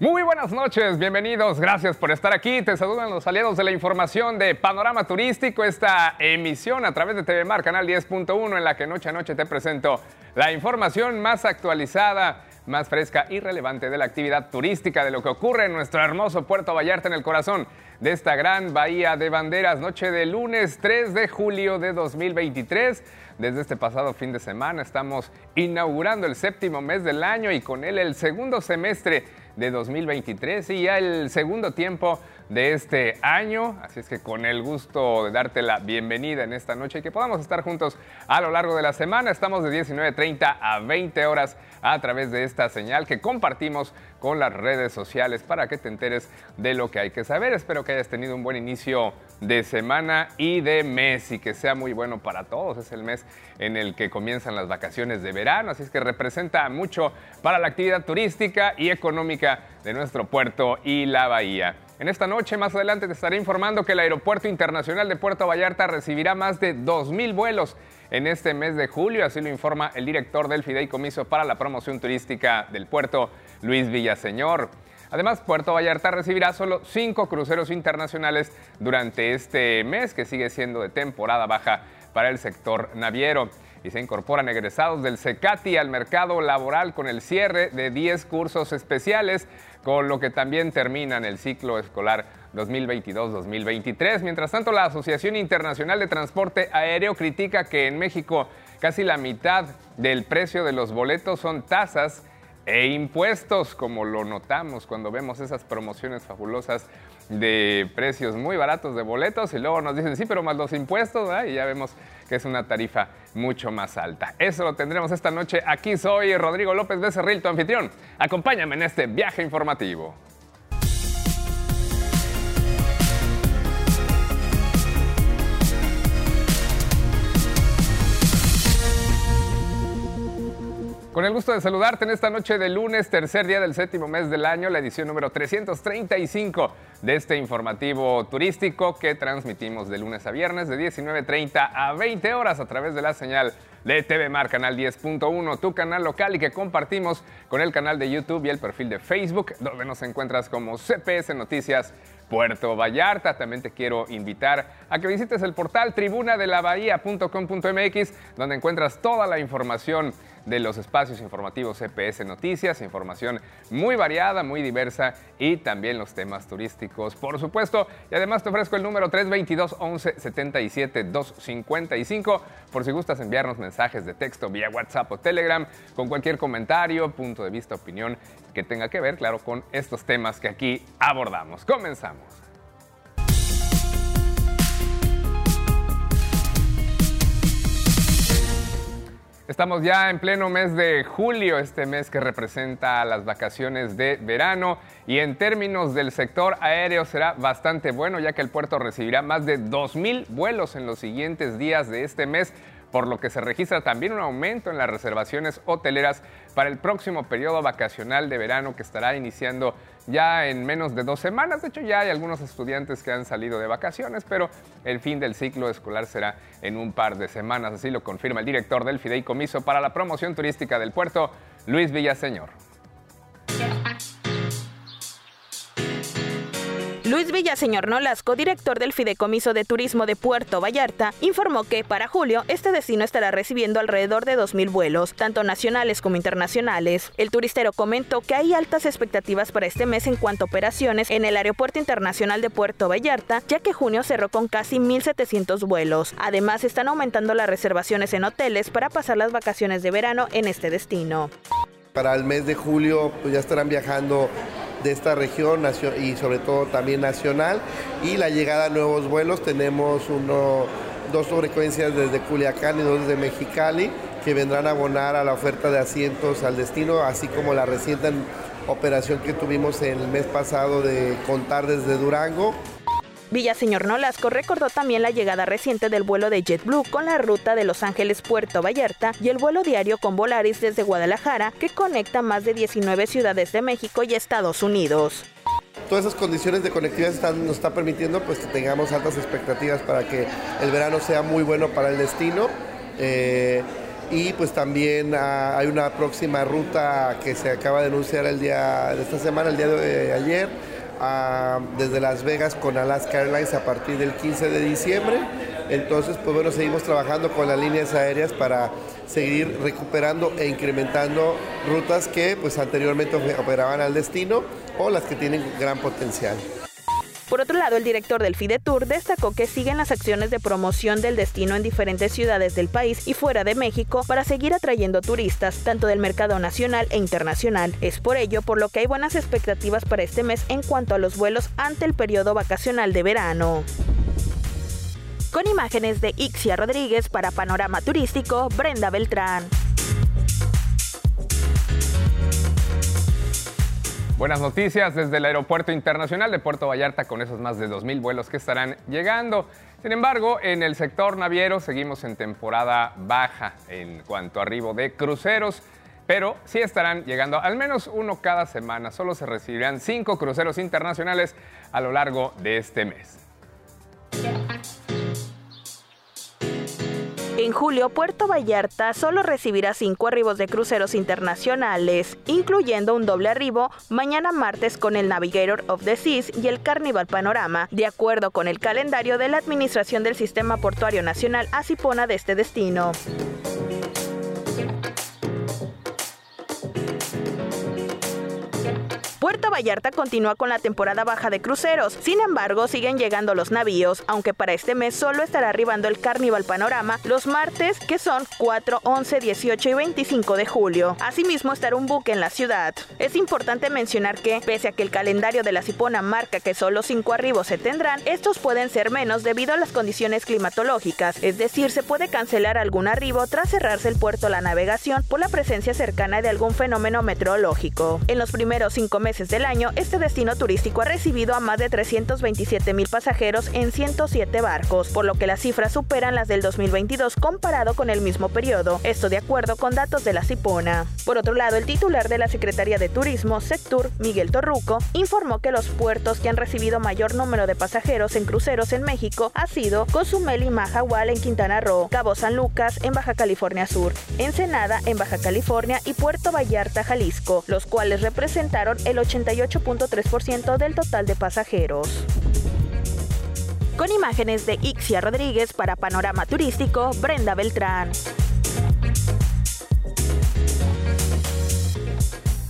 Muy buenas noches, bienvenidos, gracias por estar aquí. Te saludan los aliados de la información de Panorama Turístico, esta emisión a través de TV Mar, canal 10.1, en la que noche a noche te presento la información más actualizada, más fresca y relevante de la actividad turística, de lo que ocurre en nuestro hermoso Puerto Vallarta, en el corazón de esta gran bahía de banderas, noche de lunes 3 de julio de 2023. Desde este pasado fin de semana estamos inaugurando el séptimo mes del año y con él el segundo semestre de 2023 y ya el segundo tiempo de este año. Así es que con el gusto de darte la bienvenida en esta noche y que podamos estar juntos a lo largo de la semana. Estamos de 19.30 a 20 horas a través de esta señal que compartimos con las redes sociales para que te enteres de lo que hay que saber. Espero que hayas tenido un buen inicio de semana y de mes y que sea muy bueno para todos. Es el mes en el que comienzan las vacaciones de verano, así es que representa mucho para la actividad turística y económica de nuestro puerto y la bahía. En esta noche, más adelante, te estaré informando que el Aeropuerto Internacional de Puerto Vallarta recibirá más de 2.000 vuelos en este mes de julio, así lo informa el director del Fideicomiso para la Promoción Turística del puerto, Luis Villaseñor. Además, Puerto Vallarta recibirá solo cinco cruceros internacionales durante este mes, que sigue siendo de temporada baja para el sector naviero. Y se incorporan egresados del CECATI al mercado laboral con el cierre de 10 cursos especiales con lo que también terminan el ciclo escolar 2022-2023. Mientras tanto, la Asociación Internacional de Transporte Aéreo critica que en México casi la mitad del precio de los boletos son tasas e impuestos, como lo notamos cuando vemos esas promociones fabulosas de precios muy baratos de boletos y luego nos dicen, sí, pero más los impuestos, y ya vemos que es una tarifa mucho más alta. Eso lo tendremos esta noche. Aquí soy Rodrigo López Becerril, tu anfitrión. Acompáñame en este viaje informativo. Con el gusto de saludarte en esta noche de lunes, tercer día del séptimo mes del año, la edición número 335 de este informativo turístico que transmitimos de lunes a viernes de 19.30 a 20 horas a través de la señal de TV Mar, canal 10.1, tu canal local y que compartimos con el canal de YouTube y el perfil de Facebook, donde nos encuentras como CPS Noticias Puerto Vallarta. También te quiero invitar a que visites el portal tribunadelabahía.com.mx, donde encuentras toda la información de los espacios informativos CPS Noticias, información muy variada, muy diversa y también los temas turísticos, por supuesto. Y además te ofrezco el número 322 11 77 255 por si gustas enviarnos mensajes de texto vía WhatsApp o Telegram con cualquier comentario, punto de vista, opinión que tenga que ver, claro, con estos temas que aquí abordamos. Comenzamos. Estamos ya en pleno mes de julio, este mes que representa las vacaciones de verano y en términos del sector aéreo será bastante bueno ya que el puerto recibirá más de 2.000 vuelos en los siguientes días de este mes por lo que se registra también un aumento en las reservaciones hoteleras para el próximo periodo vacacional de verano que estará iniciando ya en menos de dos semanas. De hecho, ya hay algunos estudiantes que han salido de vacaciones, pero el fin del ciclo escolar será en un par de semanas. Así lo confirma el director del Fideicomiso para la Promoción Turística del Puerto, Luis Villaseñor. Luis Villaseñor Nolasco, director del Fideicomiso de Turismo de Puerto Vallarta, informó que para julio este destino estará recibiendo alrededor de 2.000 vuelos, tanto nacionales como internacionales. El turistero comentó que hay altas expectativas para este mes en cuanto a operaciones en el Aeropuerto Internacional de Puerto Vallarta, ya que junio cerró con casi 1.700 vuelos. Además, están aumentando las reservaciones en hoteles para pasar las vacaciones de verano en este destino. Para el mes de julio pues ya estarán viajando de esta región y sobre todo también nacional. Y la llegada a nuevos vuelos, tenemos uno, dos frecuencias desde Culiacán y dos desde Mexicali que vendrán a abonar a la oferta de asientos al destino, así como la reciente operación que tuvimos el mes pasado de contar desde Durango. Villaseñor Nolasco recordó también la llegada reciente del vuelo de JetBlue con la ruta de Los Ángeles-Puerto Vallarta y el vuelo diario con Volaris desde Guadalajara que conecta más de 19 ciudades de México y Estados Unidos. Todas esas condiciones de conectividad nos están permitiendo pues, que tengamos altas expectativas para que el verano sea muy bueno para el destino. Eh, y pues también ah, hay una próxima ruta que se acaba de anunciar el día de esta semana, el día de ayer, desde Las Vegas con Alaska Airlines a partir del 15 de diciembre. Entonces, pues bueno, seguimos trabajando con las líneas aéreas para seguir recuperando e incrementando rutas que pues anteriormente operaban al destino o las que tienen gran potencial. Por otro lado, el director del FIDETUR destacó que siguen las acciones de promoción del destino en diferentes ciudades del país y fuera de México para seguir atrayendo turistas, tanto del mercado nacional e internacional. Es por ello por lo que hay buenas expectativas para este mes en cuanto a los vuelos ante el periodo vacacional de verano. Con imágenes de Ixia Rodríguez para Panorama Turístico, Brenda Beltrán. Buenas noticias desde el Aeropuerto Internacional de Puerto Vallarta con esos más de 2.000 vuelos que estarán llegando. Sin embargo, en el sector naviero seguimos en temporada baja en cuanto a arribo de cruceros, pero sí estarán llegando al menos uno cada semana. Solo se recibirán cinco cruceros internacionales a lo largo de este mes. En julio, Puerto Vallarta solo recibirá cinco arribos de cruceros internacionales, incluyendo un doble arribo mañana martes con el Navigator of the Seas y el Carnival Panorama, de acuerdo con el calendario de la Administración del Sistema Portuario Nacional Asipona de este destino. Puerto Vallarta continúa con la temporada baja de cruceros. Sin embargo, siguen llegando los navíos, aunque para este mes solo estará arribando el Carnival Panorama los martes, que son 4, 11, 18 y 25 de julio. Asimismo, estará un buque en la ciudad. Es importante mencionar que, pese a que el calendario de la Cipona marca que solo 5 arribos se tendrán, estos pueden ser menos debido a las condiciones climatológicas, es decir, se puede cancelar algún arribo tras cerrarse el puerto a la navegación por la presencia cercana de algún fenómeno meteorológico. En los primeros cinco meses del año, este destino turístico ha recibido a más de 327 mil pasajeros en 107 barcos, por lo que las cifras superan las del 2022 comparado con el mismo periodo, esto de acuerdo con datos de la Cipona. Por otro lado, el titular de la Secretaría de Turismo, Sectur, Miguel Torruco, informó que los puertos que han recibido mayor número de pasajeros en cruceros en México ha sido Cozumel y Mahahual en Quintana Roo, Cabo San Lucas en Baja California Sur, Ensenada en Baja California y Puerto Vallarta, Jalisco, los cuales representaron el 88.3% del total de pasajeros. Con imágenes de Ixia Rodríguez para Panorama Turístico, Brenda Beltrán.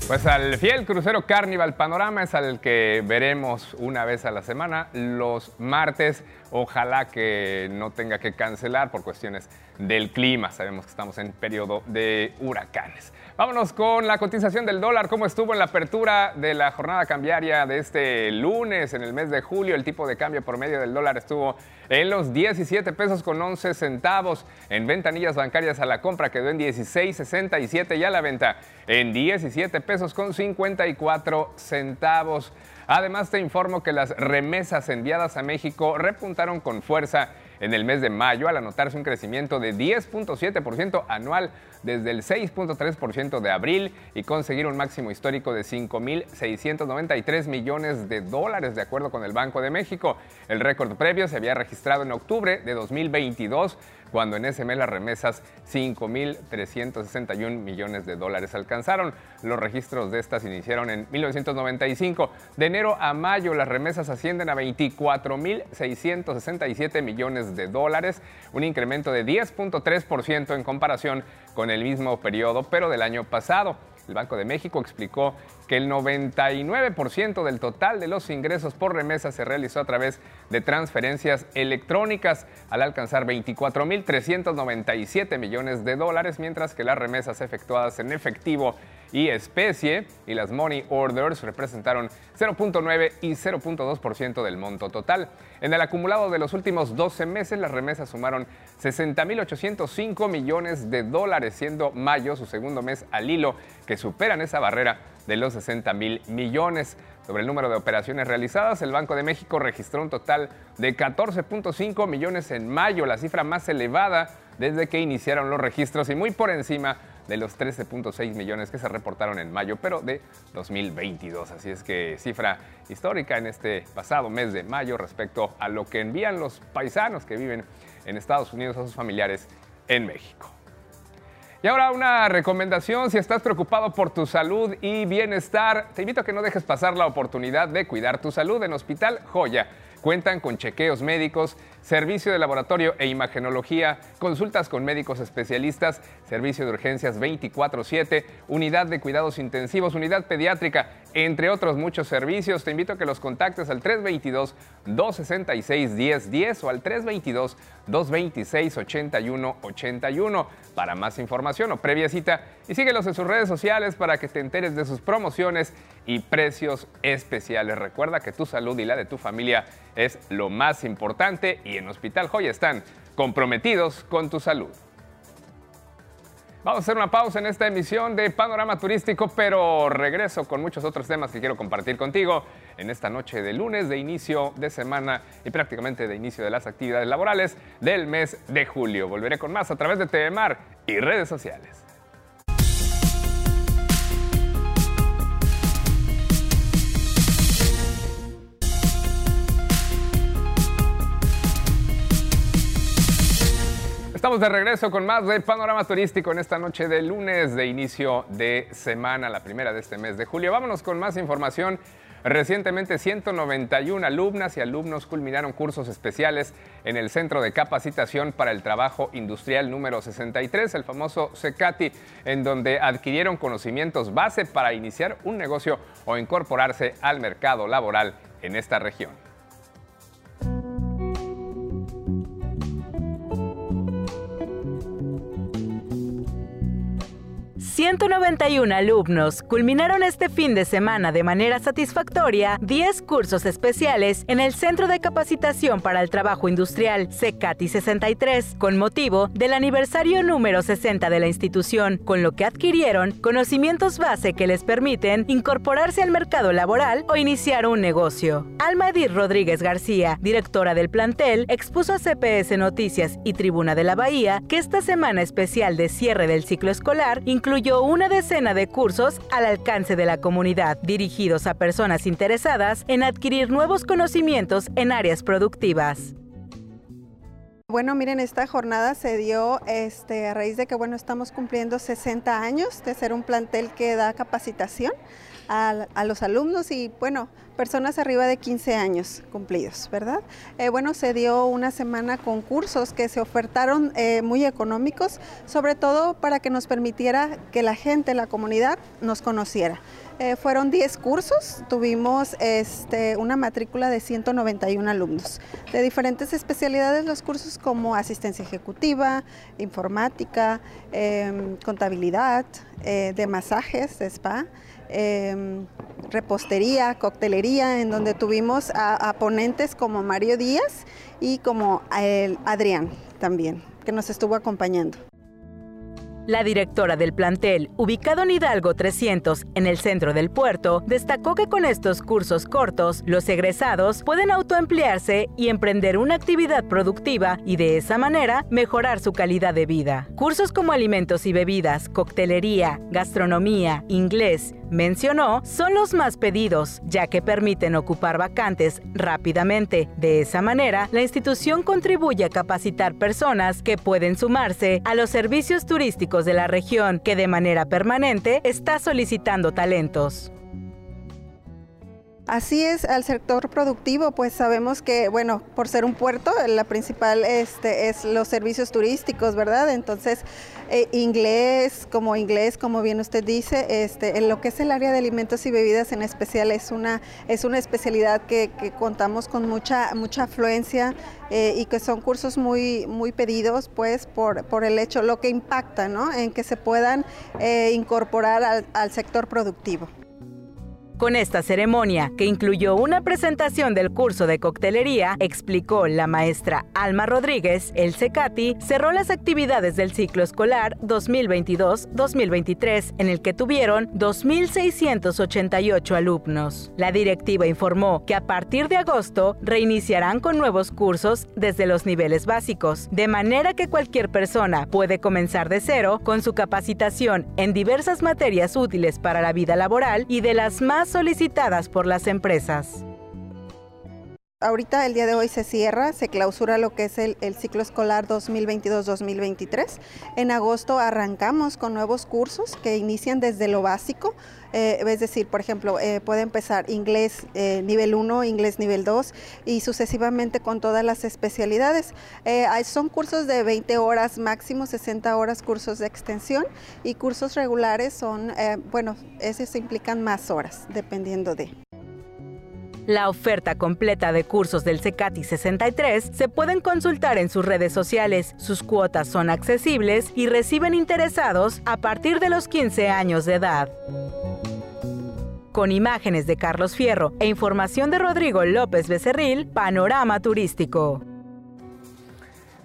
Pues al fiel crucero Carnival Panorama es al que veremos una vez a la semana, los martes. Ojalá que no tenga que cancelar por cuestiones del clima. Sabemos que estamos en periodo de huracanes. Vámonos con la cotización del dólar. ¿Cómo estuvo en la apertura de la jornada cambiaria de este lunes, en el mes de julio? El tipo de cambio promedio del dólar estuvo en los 17 pesos con 11 centavos. En ventanillas bancarias a la compra quedó en 16.67 y a la venta en 17 pesos con 54 centavos. Además, te informo que las remesas enviadas a México repuntaron con fuerza en el mes de mayo al anotarse un crecimiento de 10.7% anual desde el 6.3% de abril y conseguir un máximo histórico de 5.693 millones de dólares de acuerdo con el Banco de México. El récord previo se había registrado en octubre de 2022 cuando en ese mes las remesas 5.361 millones de dólares alcanzaron. Los registros de estas iniciaron en 1995. De enero a mayo las remesas ascienden a 24.667 millones de dólares, un incremento de 10.3% en comparación con el mismo periodo, pero del año pasado. El Banco de México explicó que el 99% del total de los ingresos por remesa se realizó a través de transferencias electrónicas al alcanzar 24.397 millones de dólares, mientras que las remesas efectuadas en efectivo y especie y las money orders representaron 0.9 y 0.2% del monto total. En el acumulado de los últimos 12 meses, las remesas sumaron 60.805 millones de dólares, siendo mayo su segundo mes al hilo que superan esa barrera de los 60 mil millones. Sobre el número de operaciones realizadas, el Banco de México registró un total de 14.5 millones en mayo, la cifra más elevada desde que iniciaron los registros y muy por encima de los 13.6 millones que se reportaron en mayo, pero de 2022. Así es que cifra histórica en este pasado mes de mayo respecto a lo que envían los paisanos que viven en Estados Unidos a sus familiares en México. Y ahora una recomendación, si estás preocupado por tu salud y bienestar, te invito a que no dejes pasar la oportunidad de cuidar tu salud en Hospital Joya. Cuentan con chequeos médicos, servicio de laboratorio e imagenología, consultas con médicos especialistas, servicio de urgencias 24/7, unidad de cuidados intensivos, unidad pediátrica, entre otros muchos servicios. Te invito a que los contactes al 322-266-1010 o al 322-226-8181 para más información o previa cita y síguelos en sus redes sociales para que te enteres de sus promociones y precios especiales. Recuerda que tu salud y la de tu familia es lo más importante y en Hospital Joya están comprometidos con tu salud. Vamos a hacer una pausa en esta emisión de Panorama Turístico, pero regreso con muchos otros temas que quiero compartir contigo en esta noche de lunes de inicio de semana y prácticamente de inicio de las actividades laborales del mes de julio. Volveré con más a través de TV Mar y redes sociales. Estamos de regreso con más de Panorama Turístico en esta noche de lunes de inicio de semana, la primera de este mes de julio. Vámonos con más información. Recientemente 191 alumnas y alumnos culminaron cursos especiales en el Centro de Capacitación para el Trabajo Industrial número 63, el famoso CECATI, en donde adquirieron conocimientos base para iniciar un negocio o incorporarse al mercado laboral en esta región. 191 alumnos culminaron este fin de semana de manera satisfactoria 10 cursos especiales en el Centro de Capacitación para el Trabajo Industrial CECATI 63 con motivo del aniversario número 60 de la institución, con lo que adquirieron conocimientos base que les permiten incorporarse al mercado laboral o iniciar un negocio. Alma Edith Rodríguez García, directora del plantel, expuso a CPS Noticias y Tribuna de la Bahía que esta semana especial de cierre del ciclo escolar incluye una decena de cursos al alcance de la comunidad, dirigidos a personas interesadas en adquirir nuevos conocimientos en áreas productivas. Bueno, miren, esta jornada se dio este, a raíz de que, bueno, estamos cumpliendo 60 años de ser un plantel que da capacitación a, los alumnos y, bueno, personas arriba de 15 años cumplidos, ¿verdad? Eh, bueno, se dio una semana con cursos que se ofertaron eh, muy económicos, sobre todo para que nos permitiera que la gente, la comunidad, nos conociera. Eh, fueron 10 cursos, tuvimos este, una matrícula de 191 alumnos de diferentes especialidades, los cursos como asistencia ejecutiva, informática, em, contabilidad, de masajes, de spa. Em, repostería, coctelería, en donde tuvimos a, ponentes como Mario Díaz y como el Adrián también, que nos estuvo acompañando. La directora del plantel, ubicado en Hidalgo 300, en el centro del puerto, destacó que con estos cursos cortos, los egresados pueden autoemplearse y emprender una actividad productiva y de esa manera mejorar su calidad de vida. Cursos como alimentos y bebidas, coctelería, gastronomía, inglés, mencionó, son los más pedidos, ya que permiten ocupar vacantes rápidamente. De esa manera, la institución contribuye a capacitar personas que pueden sumarse a los servicios turísticos de la región, que de manera permanente está solicitando talentos. Así es, al sector productivo, pues sabemos que, bueno, por ser un puerto, la principal este, es los servicios turísticos, ¿verdad? Entonces, eh, inglés, como inglés, como bien usted dice, este, en lo que es el área de alimentos y bebidas en especial es una, es una especialidad que, contamos con mucha, mucha afluencia eh, y que son cursos muy, muy pedidos, pues, por, por el hecho, lo que impacta, ¿no? En que se puedan eh, incorporar al sector productivo. Con esta ceremonia, que incluyó una presentación del curso de coctelería, explicó la maestra Alma Rodríguez, el CECATI cerró las actividades del ciclo escolar 2022-2023, en el que tuvieron 2.688 alumnos. La directiva informó que a partir de agosto reiniciarán con nuevos cursos desde los niveles básicos, de manera que cualquier persona puede comenzar de cero con su capacitación en diversas materias útiles para la vida laboral y de las más solicitadas por las empresas. Ahorita el día de hoy se cierra, se clausura lo que es el, ciclo escolar 2022-2023. En agosto arrancamos con nuevos cursos que inician desde lo básico, eh, es decir, por ejemplo, eh, puede empezar inglés eh, nivel 1, inglés nivel 2 y sucesivamente con todas las especialidades. son cursos de 20 horas máximo, 60 horas cursos de extensión y cursos regulares son, bueno, esos implican más horas, dependiendo de. La oferta completa de cursos del CECATI 63 se pueden consultar en sus redes sociales. Sus cuotas son accesibles y reciben interesados a partir de los 15 años de edad. Con imágenes de Carlos Fierro e información de Rodrigo López Becerril, Panorama Turístico.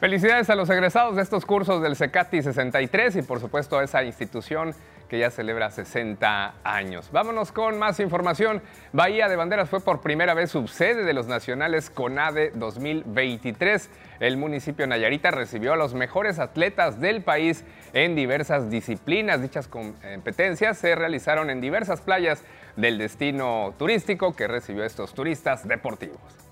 Felicidades a los egresados de estos cursos del CECATI 63 y por supuesto a esa institución que ya celebra 60 años. Vámonos con más información. Bahía de Banderas fue por primera vez subsede de los nacionales CONADE 2023. El municipio Nayarita recibió a los mejores atletas del país en diversas disciplinas. Dichas competencias se realizaron en diversas playas del destino turístico que recibió a estos turistas deportivos.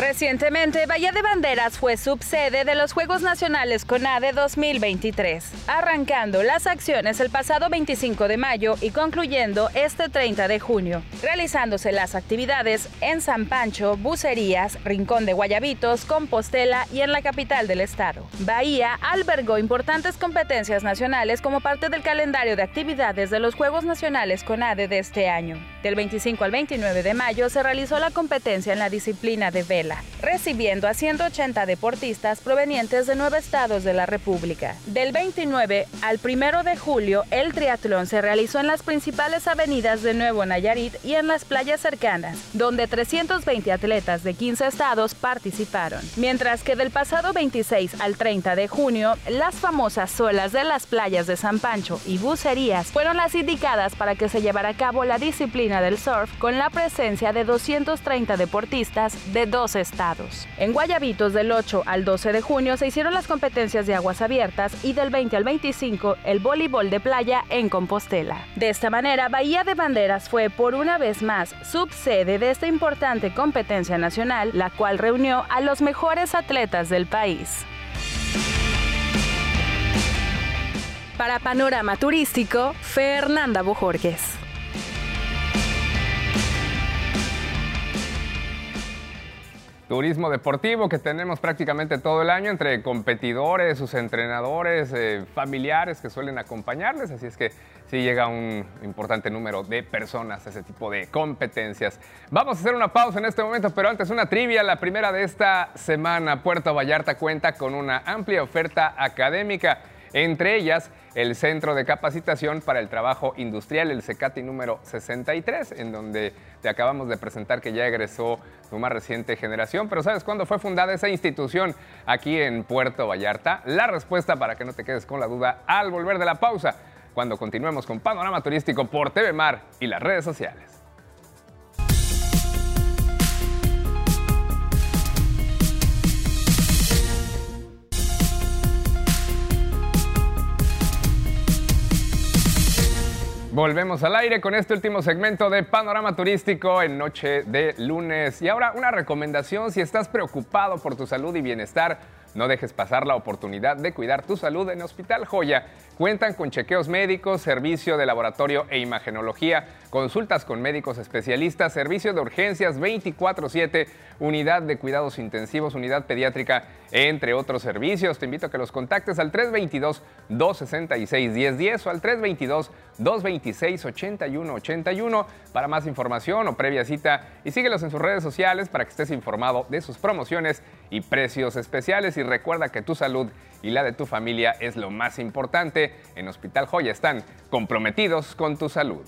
Recientemente, Bahía de Banderas fue subsede de los Juegos Nacionales CONADE 2023, arrancando las acciones el pasado 25 de mayo y concluyendo este 30 de junio, realizándose las actividades en San Pancho, Bucerías, Rincón de Guayabitos, Compostela y en la capital del estado. Bahía albergó importantes competencias nacionales como parte del calendario de actividades de los Juegos Nacionales CONADE de este año. Del 25 al 29 de mayo se realizó la competencia en la disciplina de vela recibiendo a 180 deportistas provenientes de nueve estados de la República. Del 29 al 1 de julio, el triatlón se realizó en las principales avenidas de Nuevo Nayarit y en las playas cercanas, donde 320 atletas de 15 estados participaron. Mientras que del pasado 26 al 30 de junio, las famosas olas de las playas de San Pancho y Bucerías fueron las indicadas para que se llevara a cabo la disciplina del surf con la presencia de 230 deportistas de 12 estados. En Guayabitos del 8 al 12 de junio se hicieron las competencias de aguas abiertas y del 20 al 25 el voleibol de playa en Compostela. De esta manera, Bahía de Banderas fue por una vez más subsede de esta importante competencia nacional, la cual reunió a los mejores atletas del país. Para Panorama Turístico, Fernanda Bojorges. Turismo deportivo que tenemos prácticamente todo el año entre competidores, sus entrenadores, eh, familiares que suelen acompañarles, así es que sí llega un importante número de personas a ese tipo de competencias. Vamos a hacer una pausa en este momento, pero antes una trivia, la primera de esta semana. Puerto Vallarta cuenta con una amplia oferta académica, entre ellas el Centro de Capacitación para el Trabajo Industrial, el CECATI número 63, en donde te acabamos de presentar que ya egresó tu más reciente generación. Pero ¿sabes cuándo fue fundada esa institución aquí en Puerto Vallarta? La respuesta para que no te quedes con la duda al volver de la pausa, cuando continuemos con Panorama Turístico por TV Mar y las redes sociales. Volvemos al aire con este último segmento de Panorama Turístico en noche de lunes. Y ahora una recomendación, si estás preocupado por tu salud y bienestar, no dejes pasar la oportunidad de cuidar tu salud en Hospital Joya. Cuentan con chequeos médicos, servicio de laboratorio e imagenología, consultas con médicos especialistas, servicio de urgencias 24/7, unidad de cuidados intensivos, unidad pediátrica, entre otros servicios. Te invito a que los contactes al 322-266-1010 o al 322-226-8181 para más información o previa cita y síguelos en sus redes sociales para que estés informado de sus promociones y precios especiales y recuerda que tu salud y la de tu familia es lo más importante. En Hospital Joya están comprometidos con tu salud.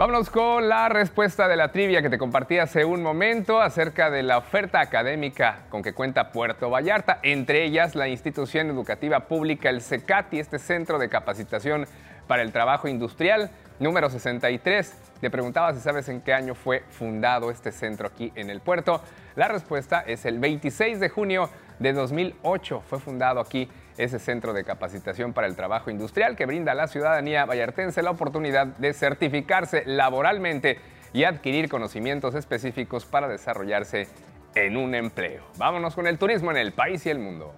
Vámonos con la respuesta de la trivia que te compartí hace un momento acerca de la oferta académica con que cuenta Puerto Vallarta, entre ellas la institución educativa pública, el CECATI, este centro de capacitación para el trabajo industrial, número 63. Te preguntaba si sabes en qué año fue fundado este centro aquí en el puerto. La respuesta es el 26 de junio de 2008 fue fundado aquí ese centro de capacitación para el trabajo industrial que brinda a la ciudadanía vallartense la oportunidad de certificarse laboralmente y adquirir conocimientos específicos para desarrollarse en un empleo. Vámonos con el turismo en el país y el mundo.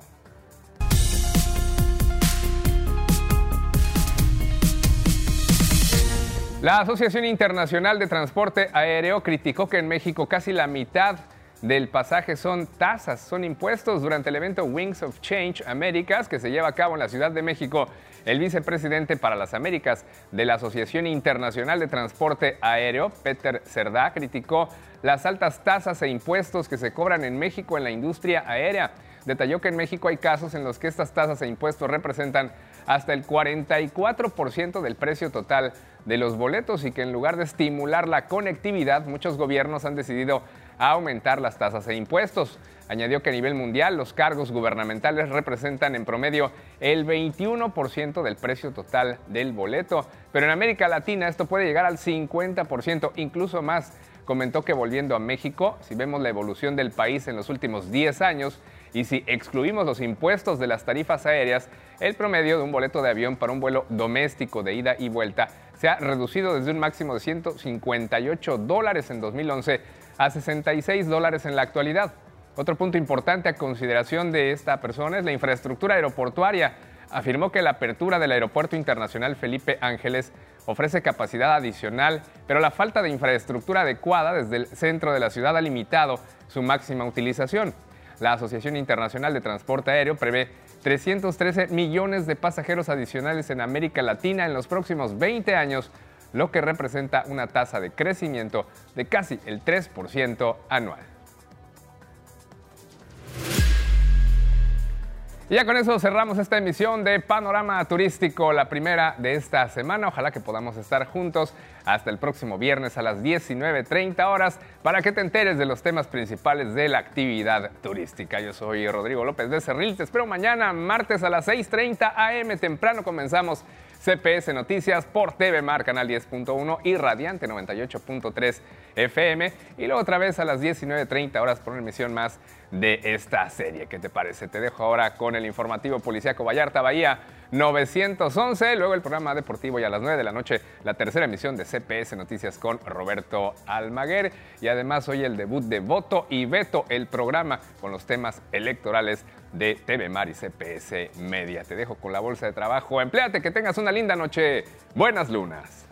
La Asociación Internacional de Transporte Aéreo criticó que en México casi la mitad del pasaje son tasas, son impuestos. Durante el evento Wings of Change Américas, que se lleva a cabo en la Ciudad de México, el vicepresidente para las Américas de la Asociación Internacional de Transporte Aéreo, Peter Cerdá, criticó las altas tasas e impuestos que se cobran en México en la industria aérea. Detalló que en México hay casos en los que estas tasas e impuestos representan hasta el 44% del precio total de los boletos y que en lugar de estimular la conectividad, muchos gobiernos han decidido aumentar las tasas e impuestos. Añadió que a nivel mundial los cargos gubernamentales representan en promedio el 21% del precio total del boleto, pero en América Latina esto puede llegar al 50%, incluso más. Comentó que volviendo a México, si vemos la evolución del país en los últimos 10 años y si excluimos los impuestos de las tarifas aéreas, el promedio de un boleto de avión para un vuelo doméstico de ida y vuelta se ha reducido desde un máximo de 158 dólares en 2011 a 66 dólares en la actualidad. Otro punto importante a consideración de esta persona es la infraestructura aeroportuaria. Afirmó que la apertura del Aeropuerto Internacional Felipe Ángeles ofrece capacidad adicional, pero la falta de infraestructura adecuada desde el centro de la ciudad ha limitado su máxima utilización. La Asociación Internacional de Transporte Aéreo prevé 313 millones de pasajeros adicionales en América Latina en los próximos 20 años, lo que representa una tasa de crecimiento de casi el 3% anual. Y ya con eso cerramos esta emisión de Panorama Turístico, la primera de esta semana. Ojalá que podamos estar juntos hasta el próximo viernes a las 19.30 horas para que te enteres de los temas principales de la actividad turística. Yo soy Rodrigo López de Cerril. Te espero mañana, martes a las 6.30 am. Temprano comenzamos CPS Noticias por TV Mar, Canal 10.1 y Radiante 98.3 FM. Y luego otra vez a las 19.30 horas por una emisión más de esta serie. ¿Qué te parece? Te dejo ahora con el informativo policíaco Vallarta Bahía 911, luego el programa deportivo y a las 9 de la noche la tercera emisión de CPS Noticias con Roberto Almaguer y además hoy el debut de Voto y Veto, el programa con los temas electorales de TV Mar y CPS Media. Te dejo con la bolsa de trabajo. Empleate, que tengas una linda noche. Buenas lunas.